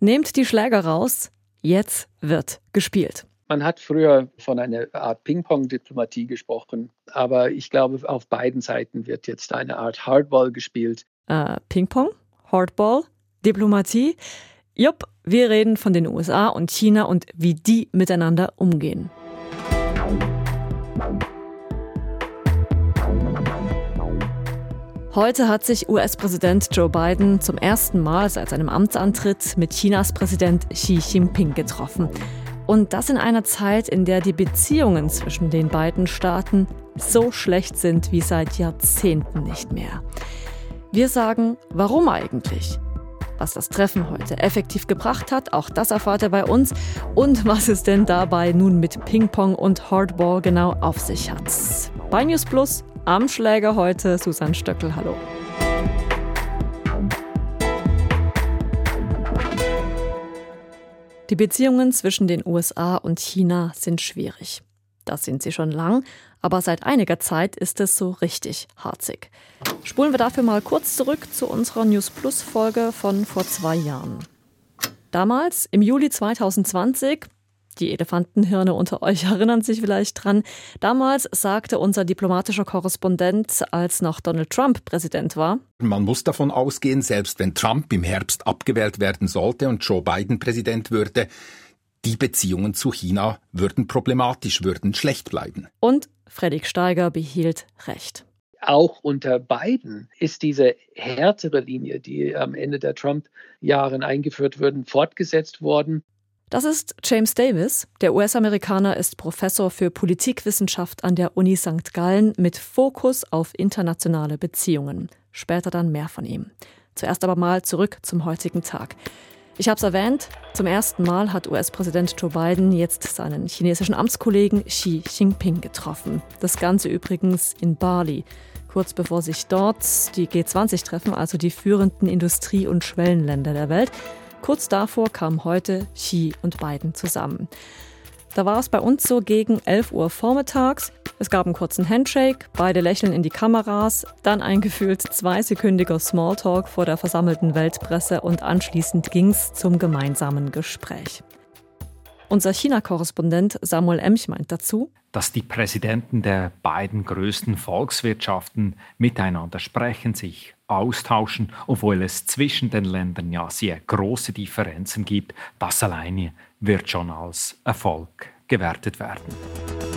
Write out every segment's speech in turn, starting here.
Nehmt die Schläger raus, jetzt wird gespielt. Man hat früher von einer Art Ping-Pong-Diplomatie gesprochen, aber ich glaube, auf beiden Seiten wird jetzt eine Art Hardball gespielt. Äh, Ping-Pong? Hardball? Diplomatie? Jupp, wir reden von den USA und China und wie die miteinander umgehen. Heute hat sich US-Präsident Joe Biden zum ersten Mal seit seinem Amtsantritt mit Chinas Präsident Xi Jinping getroffen. Und das in einer Zeit, in der die Beziehungen zwischen den beiden Staaten so schlecht sind wie seit Jahrzehnten nicht mehr. Wir sagen, warum eigentlich? Was das Treffen heute effektiv gebracht hat, auch das erfahrt ihr bei uns. Und was es denn dabei nun mit Ping-Pong und Hardball genau auf sich hat. Bei News Plus am Schläger heute Susanne Stöckel. Hallo. Die Beziehungen zwischen den USA und China sind schwierig. Das sind sie schon lang, aber seit einiger Zeit ist es so richtig harzig. Spulen wir dafür mal kurz zurück zu unserer News Plus Folge von vor zwei Jahren. Damals, im Juli 2020, die Elefantenhirne unter euch erinnern sich vielleicht dran. Damals sagte unser diplomatischer Korrespondent, als noch Donald Trump Präsident war. Man muss davon ausgehen, selbst wenn Trump im Herbst abgewählt werden sollte und Joe Biden Präsident würde, die Beziehungen zu China würden problematisch, würden schlecht bleiben. Und Fredrik Steiger behielt recht auch unter Biden ist diese härtere Linie, die am Ende der Trump-Jahren eingeführt wurden, fortgesetzt worden. Das ist James Davis. Der US-Amerikaner ist Professor für Politikwissenschaft an der Uni St. Gallen mit Fokus auf internationale Beziehungen. Später dann mehr von ihm. Zuerst aber mal zurück zum heutigen Tag. Ich habe es erwähnt, zum ersten Mal hat US-Präsident Joe Biden jetzt seinen chinesischen Amtskollegen Xi Jinping getroffen. Das Ganze übrigens in Bali, kurz bevor sich dort die G20 treffen, also die führenden Industrie- und Schwellenländer der Welt. Kurz davor kamen heute Xi und Biden zusammen. Da war es bei uns so gegen 11 Uhr vormittags. Es gab einen kurzen Handshake, beide lächeln in die Kameras, dann ein gefühlt zweisekündiger Smalltalk vor der versammelten Weltpresse und anschließend ging es zum gemeinsamen Gespräch. Unser China-Korrespondent Samuel Emch meint dazu, dass die Präsidenten der beiden größten Volkswirtschaften miteinander sprechen, sich austauschen, obwohl es zwischen den Ländern ja sehr große Differenzen gibt, das alleine wird schon als Erfolg gewertet werden.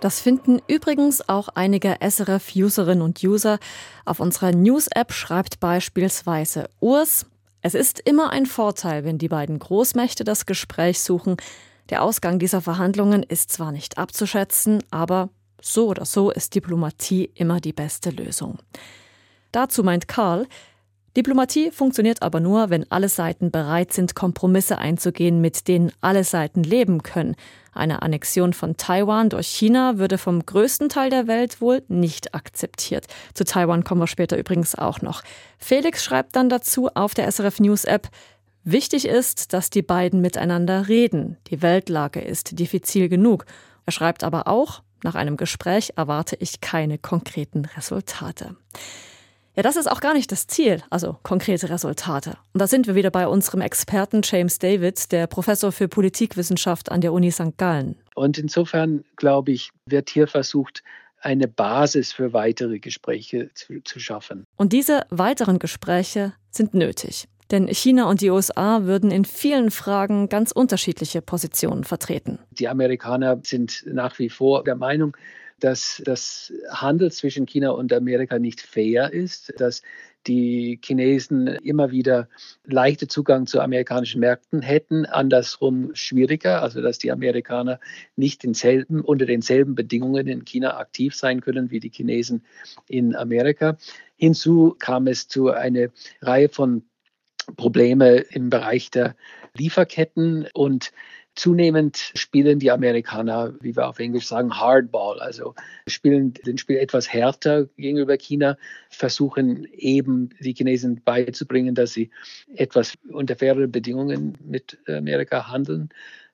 Das finden übrigens auch einige SRF-Userinnen und User. Auf unserer News-App schreibt beispielsweise Urs, es ist immer ein Vorteil, wenn die beiden Großmächte das Gespräch suchen. Der Ausgang dieser Verhandlungen ist zwar nicht abzuschätzen, aber so oder so ist Diplomatie immer die beste Lösung. Dazu meint Karl, Diplomatie funktioniert aber nur, wenn alle Seiten bereit sind, Kompromisse einzugehen, mit denen alle Seiten leben können. Eine Annexion von Taiwan durch China würde vom größten Teil der Welt wohl nicht akzeptiert. Zu Taiwan kommen wir später übrigens auch noch. Felix schreibt dann dazu auf der SRF News App, Wichtig ist, dass die beiden miteinander reden. Die Weltlage ist diffizil genug. Er schreibt aber auch, nach einem Gespräch erwarte ich keine konkreten Resultate. Ja, das ist auch gar nicht das Ziel, also konkrete Resultate. Und da sind wir wieder bei unserem Experten James David, der Professor für Politikwissenschaft an der Uni St. Gallen. Und insofern, glaube ich, wird hier versucht, eine Basis für weitere Gespräche zu, zu schaffen. Und diese weiteren Gespräche sind nötig. Denn China und die USA würden in vielen Fragen ganz unterschiedliche Positionen vertreten. Die Amerikaner sind nach wie vor der Meinung, dass das Handel zwischen China und Amerika nicht fair ist, dass die Chinesen immer wieder leichter Zugang zu amerikanischen Märkten hätten, andersrum schwieriger, also dass die Amerikaner nicht denselben, unter denselben Bedingungen in China aktiv sein können wie die Chinesen in Amerika. Hinzu kam es zu einer Reihe von Probleme im Bereich der Lieferketten und Zunehmend spielen die Amerikaner, wie wir auf Englisch sagen, Hardball, also spielen den Spiel etwas härter gegenüber China, versuchen eben die Chinesen beizubringen, dass sie etwas unter faireren Bedingungen mit Amerika handeln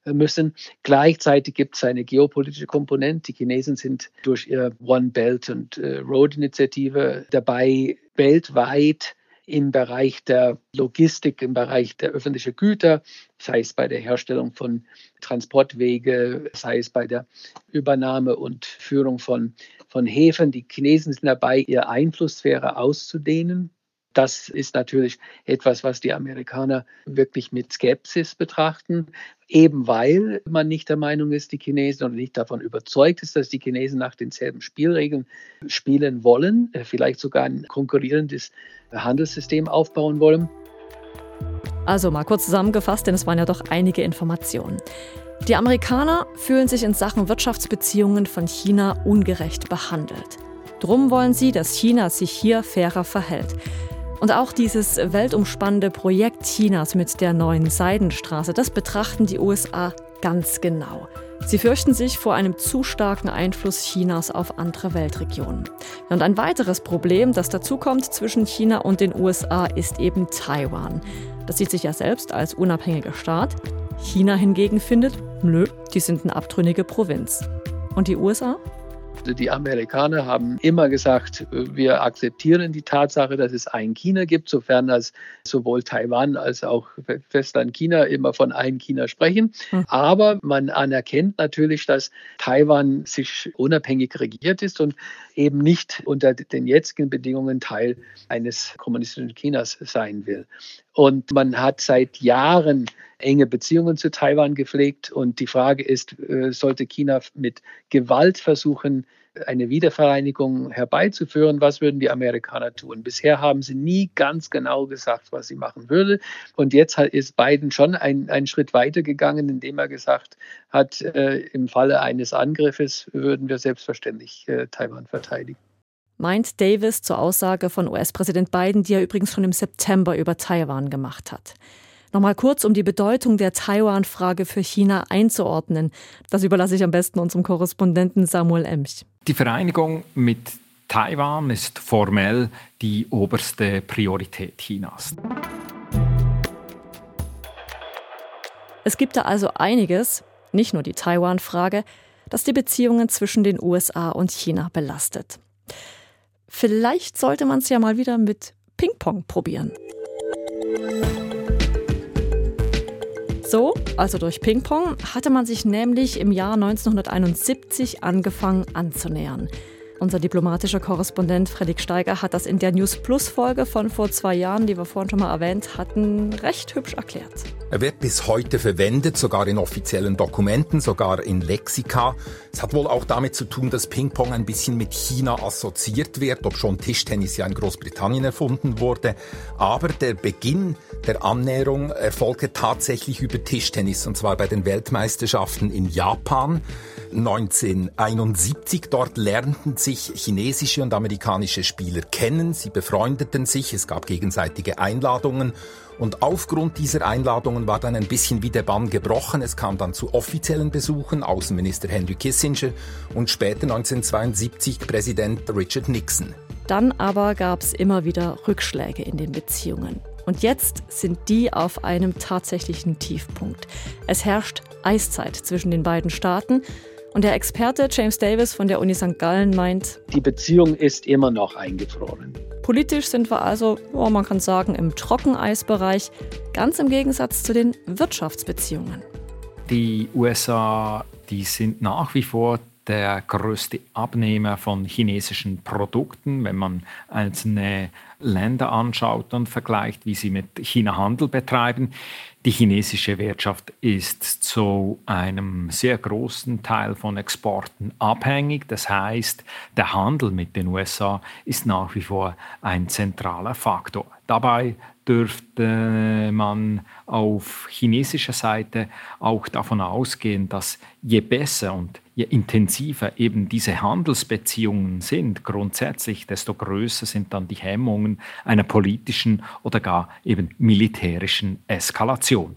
müssen. Gleichzeitig gibt es eine geopolitische Komponente. Die Chinesen sind durch ihre One Belt und Road Initiative dabei, weltweit im Bereich der Logistik, im Bereich der öffentlichen Güter, sei es bei der Herstellung von Transportwege, sei es bei der Übernahme und Führung von, von Häfen. Die Chinesen sind dabei, ihre Einflusssphäre auszudehnen. Das ist natürlich etwas, was die Amerikaner wirklich mit Skepsis betrachten, eben weil man nicht der Meinung ist, die Chinesen oder nicht davon überzeugt ist, dass die Chinesen nach denselben Spielregeln spielen wollen, äh, vielleicht sogar ein konkurrierendes Handelssystem aufbauen wollen. Also mal kurz zusammengefasst, denn es waren ja doch einige Informationen. Die Amerikaner fühlen sich in Sachen Wirtschaftsbeziehungen von China ungerecht behandelt. Drum wollen sie, dass China sich hier fairer verhält. Und auch dieses weltumspannende Projekt Chinas mit der neuen Seidenstraße, das betrachten die USA ganz genau. Sie fürchten sich vor einem zu starken Einfluss Chinas auf andere Weltregionen. Und ein weiteres Problem, das dazukommt zwischen China und den USA, ist eben Taiwan. Das sieht sich ja selbst als unabhängiger Staat. China hingegen findet, nö, die sind eine abtrünnige Provinz. Und die USA? Die Amerikaner haben immer gesagt, wir akzeptieren die Tatsache, dass es ein China gibt, sofern als sowohl Taiwan als auch Festland China immer von einem China sprechen. Hm. Aber man anerkennt natürlich, dass Taiwan sich unabhängig regiert ist und eben nicht unter den jetzigen Bedingungen Teil eines kommunistischen Chinas sein will. Und man hat seit Jahren enge Beziehungen zu Taiwan gepflegt. Und die Frage ist, äh, sollte China mit Gewalt versuchen, eine Wiedervereinigung herbeizuführen, was würden die Amerikaner tun? Bisher haben sie nie ganz genau gesagt, was sie machen würde. Und jetzt ist Biden schon einen Schritt weiter gegangen, indem er gesagt hat, äh, im Falle eines Angriffes würden wir selbstverständlich äh, Taiwan verteidigen meint Davis zur Aussage von US-Präsident Biden, die er übrigens schon im September über Taiwan gemacht hat. Nochmal kurz, um die Bedeutung der Taiwan-Frage für China einzuordnen. Das überlasse ich am besten unserem Korrespondenten Samuel Emch. Die Vereinigung mit Taiwan ist formell die oberste Priorität Chinas. Es gibt da also einiges, nicht nur die Taiwan-Frage, das die Beziehungen zwischen den USA und China belastet. Vielleicht sollte man es ja mal wieder mit Ping-Pong probieren. So, also durch Ping-Pong, hatte man sich nämlich im Jahr 1971 angefangen anzunähern. Unser diplomatischer Korrespondent Fredrik Steiger hat das in der News Plus Folge von vor zwei Jahren, die wir vorhin schon mal erwähnt hatten, recht hübsch erklärt. Er wird bis heute verwendet, sogar in offiziellen Dokumenten, sogar in Lexika. Es hat wohl auch damit zu tun, dass Ping-Pong ein bisschen mit China assoziiert wird, ob schon Tischtennis ja in Großbritannien erfunden wurde. Aber der Beginn der Annäherung erfolgte tatsächlich über Tischtennis, und zwar bei den Weltmeisterschaften in Japan. 1971. Dort lernten sich chinesische und amerikanische Spieler kennen. Sie befreundeten sich. Es gab gegenseitige Einladungen. Und aufgrund dieser Einladungen war dann ein bisschen wie der Bann gebrochen. Es kam dann zu offiziellen Besuchen, Außenminister Henry Kissinger und später 1972 Präsident Richard Nixon. Dann aber gab es immer wieder Rückschläge in den Beziehungen. Und jetzt sind die auf einem tatsächlichen Tiefpunkt. Es herrscht Eiszeit zwischen den beiden Staaten und der Experte James Davis von der Uni St. Gallen meint, die Beziehung ist immer noch eingefroren. Politisch sind wir also, oh, man kann sagen, im Trockeneisbereich, ganz im Gegensatz zu den Wirtschaftsbeziehungen. Die USA, die sind nach wie vor der größte Abnehmer von chinesischen Produkten, wenn man einzelne Länder anschaut und vergleicht, wie sie mit China Handel betreiben. Die chinesische Wirtschaft ist zu einem sehr großen Teil von Exporten abhängig. Das heißt, der Handel mit den USA ist nach wie vor ein zentraler Faktor. Dabei dürfte man auf chinesischer Seite auch davon ausgehen, dass je besser und je intensiver eben diese Handelsbeziehungen sind, grundsätzlich, desto größer sind dann die Hemmungen einer politischen oder gar eben militärischen Eskalation.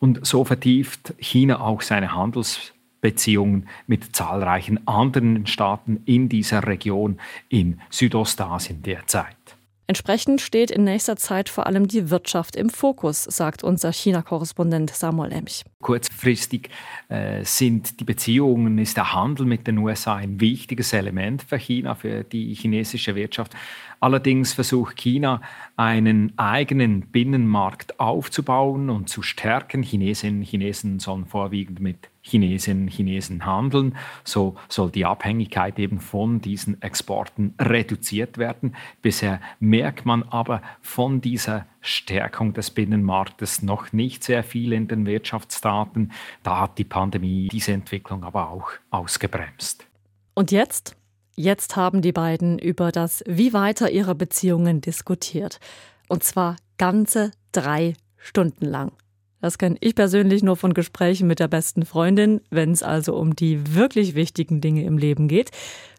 Und so vertieft China auch seine Handelsbeziehungen mit zahlreichen anderen Staaten in dieser Region in Südostasien derzeit. Entsprechend steht in nächster Zeit vor allem die Wirtschaft im Fokus, sagt unser China-Korrespondent Samuel Emch. Kurzfristig äh, sind die Beziehungen, ist der Handel mit den USA ein wichtiges Element für China, für die chinesische Wirtschaft. Allerdings versucht China, einen eigenen Binnenmarkt aufzubauen und zu stärken. Chinesinnen und Chinesen sollen vorwiegend mit Chinesinnen und Chinesen handeln. So soll die Abhängigkeit eben von diesen Exporten reduziert werden. Bisher merkt man aber von dieser Stärkung des Binnenmarktes noch nicht sehr viel in den Wirtschaftsdaten. Da hat die Pandemie diese Entwicklung aber auch ausgebremst. Und jetzt? Jetzt haben die beiden über das Wie weiter ihrer Beziehungen diskutiert. Und zwar ganze drei Stunden lang. Das kenne ich persönlich nur von Gesprächen mit der besten Freundin, wenn es also um die wirklich wichtigen Dinge im Leben geht.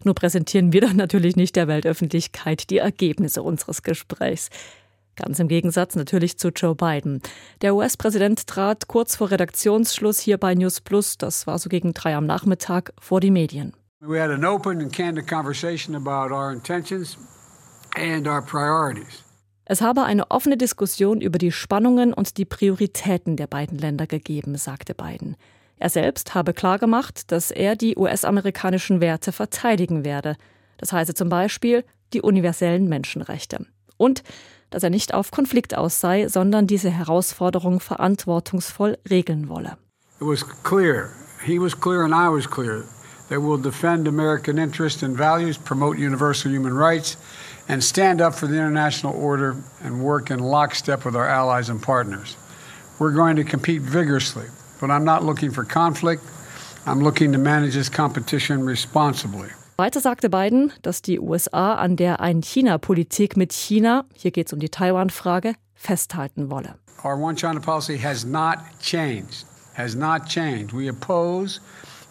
Nur präsentieren wir dann natürlich nicht der Weltöffentlichkeit die Ergebnisse unseres Gesprächs. Ganz im Gegensatz natürlich zu Joe Biden. Der US-Präsident trat kurz vor Redaktionsschluss hier bei News Plus, das war so gegen drei am Nachmittag, vor die Medien. We had an open and candid conversation about our intentions and our priorities. Es habe eine offene Diskussion über die Spannungen und die Prioritäten der beiden Länder gegeben, sagte Biden. Er selbst habe klargemacht, dass er die US-amerikanischen Werte verteidigen werde. Das heiße zum Beispiel die universellen Menschenrechte. Und dass er nicht auf Konflikt aus sei, sondern diese Herausforderung verantwortungsvoll regeln wolle. It was clear. He was clear and I was clear that will defend American interests and values, promote universal human rights, and stand up for the international order and work in lockstep with our allies and partners. We're going to compete vigorously, but I'm not looking for conflict. I'm looking to manage this competition responsibly. Weiter sagte Biden, dass die USA an der Ein-China-Politik mit China, hier geht es um die Taiwan-Frage, festhalten wolle. Our One-China policy has not changed. Has not changed. We oppose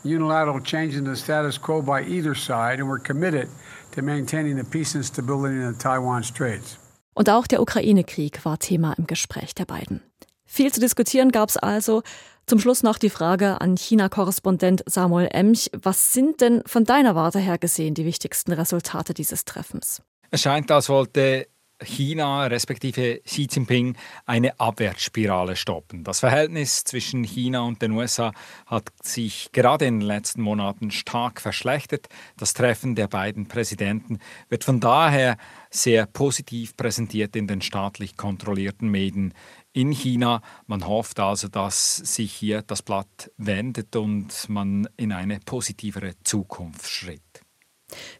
unilateral change in the status quo by either side, and we're committed to maintaining the peace and stability in the Taiwan Straits. Und auch der Ukraine-Krieg war Thema im Gespräch der beiden. Viel zu diskutieren gab es also. Zum Schluss noch die Frage an China-Korrespondent Samuel Emch. Was sind denn von deiner Warte her gesehen die wichtigsten Resultate dieses Treffens? Es scheint, als wollte China respektive Xi Jinping eine Abwärtsspirale stoppen. Das Verhältnis zwischen China und den USA hat sich gerade in den letzten Monaten stark verschlechtert. Das Treffen der beiden Präsidenten wird von daher sehr positiv präsentiert in den staatlich kontrollierten Medien in China. Man hofft also, dass sich hier das Blatt wendet und man in eine positivere Zukunft schritt.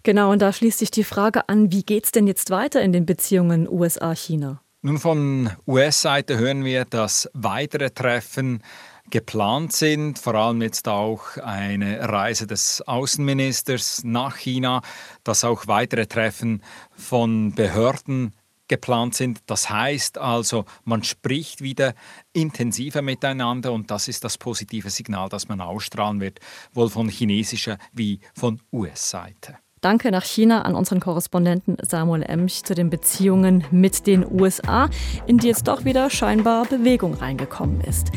Genau, und da schließt sich die Frage an, wie geht es denn jetzt weiter in den Beziehungen USA-China? Nun, von US-Seite hören wir, dass weitere Treffen geplant sind, vor allem jetzt auch eine Reise des Außenministers nach China, dass auch weitere Treffen von Behörden geplant sind. Das heißt also, man spricht wieder intensiver miteinander und das ist das positive Signal, das man ausstrahlen wird, wohl von chinesischer wie von US-Seite. Danke nach China an unseren Korrespondenten Samuel Emch zu den Beziehungen mit den USA, in die jetzt doch wieder scheinbar Bewegung reingekommen ist.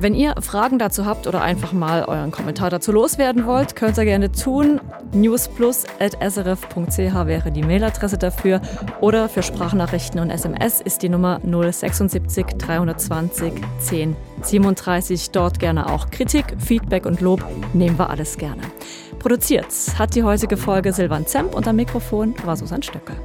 Wenn ihr Fragen dazu habt oder einfach mal euren Kommentar dazu loswerden wollt, könnt ihr gerne tun. newsplus.srf.ch wäre die Mailadresse dafür. Oder für Sprachnachrichten und SMS ist die Nummer 076 320 10 37. Dort gerne auch Kritik, Feedback und Lob. Nehmen wir alles gerne. Produziert hat die heutige Folge Silvan Zemp und am Mikrofon war Susanne Stöckel.